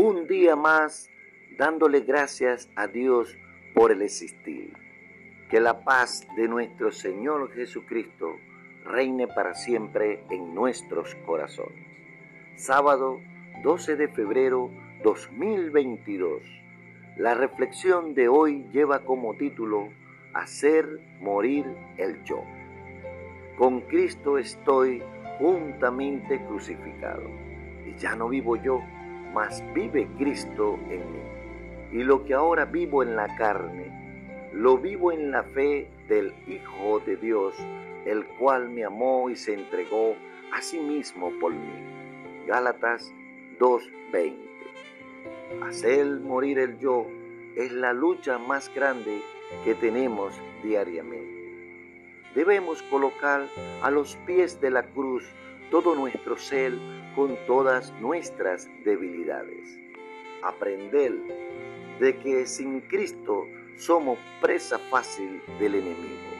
un día más dándole gracias a Dios por el existir. Que la paz de nuestro Señor Jesucristo reine para siempre en nuestros corazones. Sábado 12 de febrero 2022. La reflexión de hoy lleva como título Hacer morir el yo. Con Cristo estoy juntamente crucificado. Y ya no vivo yo, mas vive Cristo en mí. Y lo que ahora vivo en la carne, lo vivo en la fe del Hijo de Dios, el cual me amó y se entregó a sí mismo por mí. Gálatas 2:20. Hacer morir el yo es la lucha más grande que tenemos diariamente. Debemos colocar a los pies de la cruz todo nuestro ser con todas nuestras debilidades. Aprender de que sin Cristo somos presa fácil del enemigo.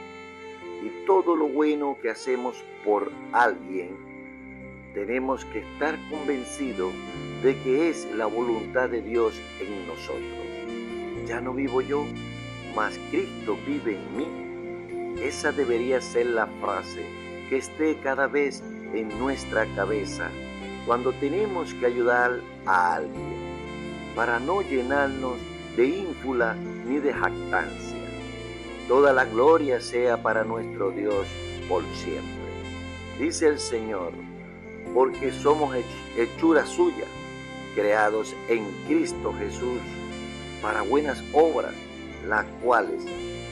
Y todo lo bueno que hacemos por alguien, tenemos que estar convencidos de que es la voluntad de Dios en nosotros. Ya no vivo yo, mas Cristo vive en mí. Esa debería ser la frase que esté cada vez en nuestra cabeza cuando tenemos que ayudar a alguien, para no llenarnos de ínfula ni de jactancia. Toda la gloria sea para nuestro Dios por siempre. Dice el Señor, porque somos hechura suya, creados en Cristo Jesús para buenas obras, las cuales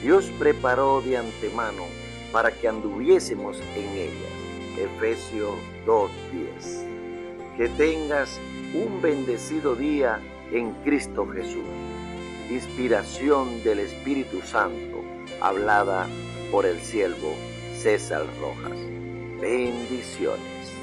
Dios preparó de antemano para que anduviésemos en ellas. Efesios 2.10 que tengas un bendecido día en Cristo Jesús. Inspiración del Espíritu Santo, hablada por el siervo César Rojas. Bendiciones.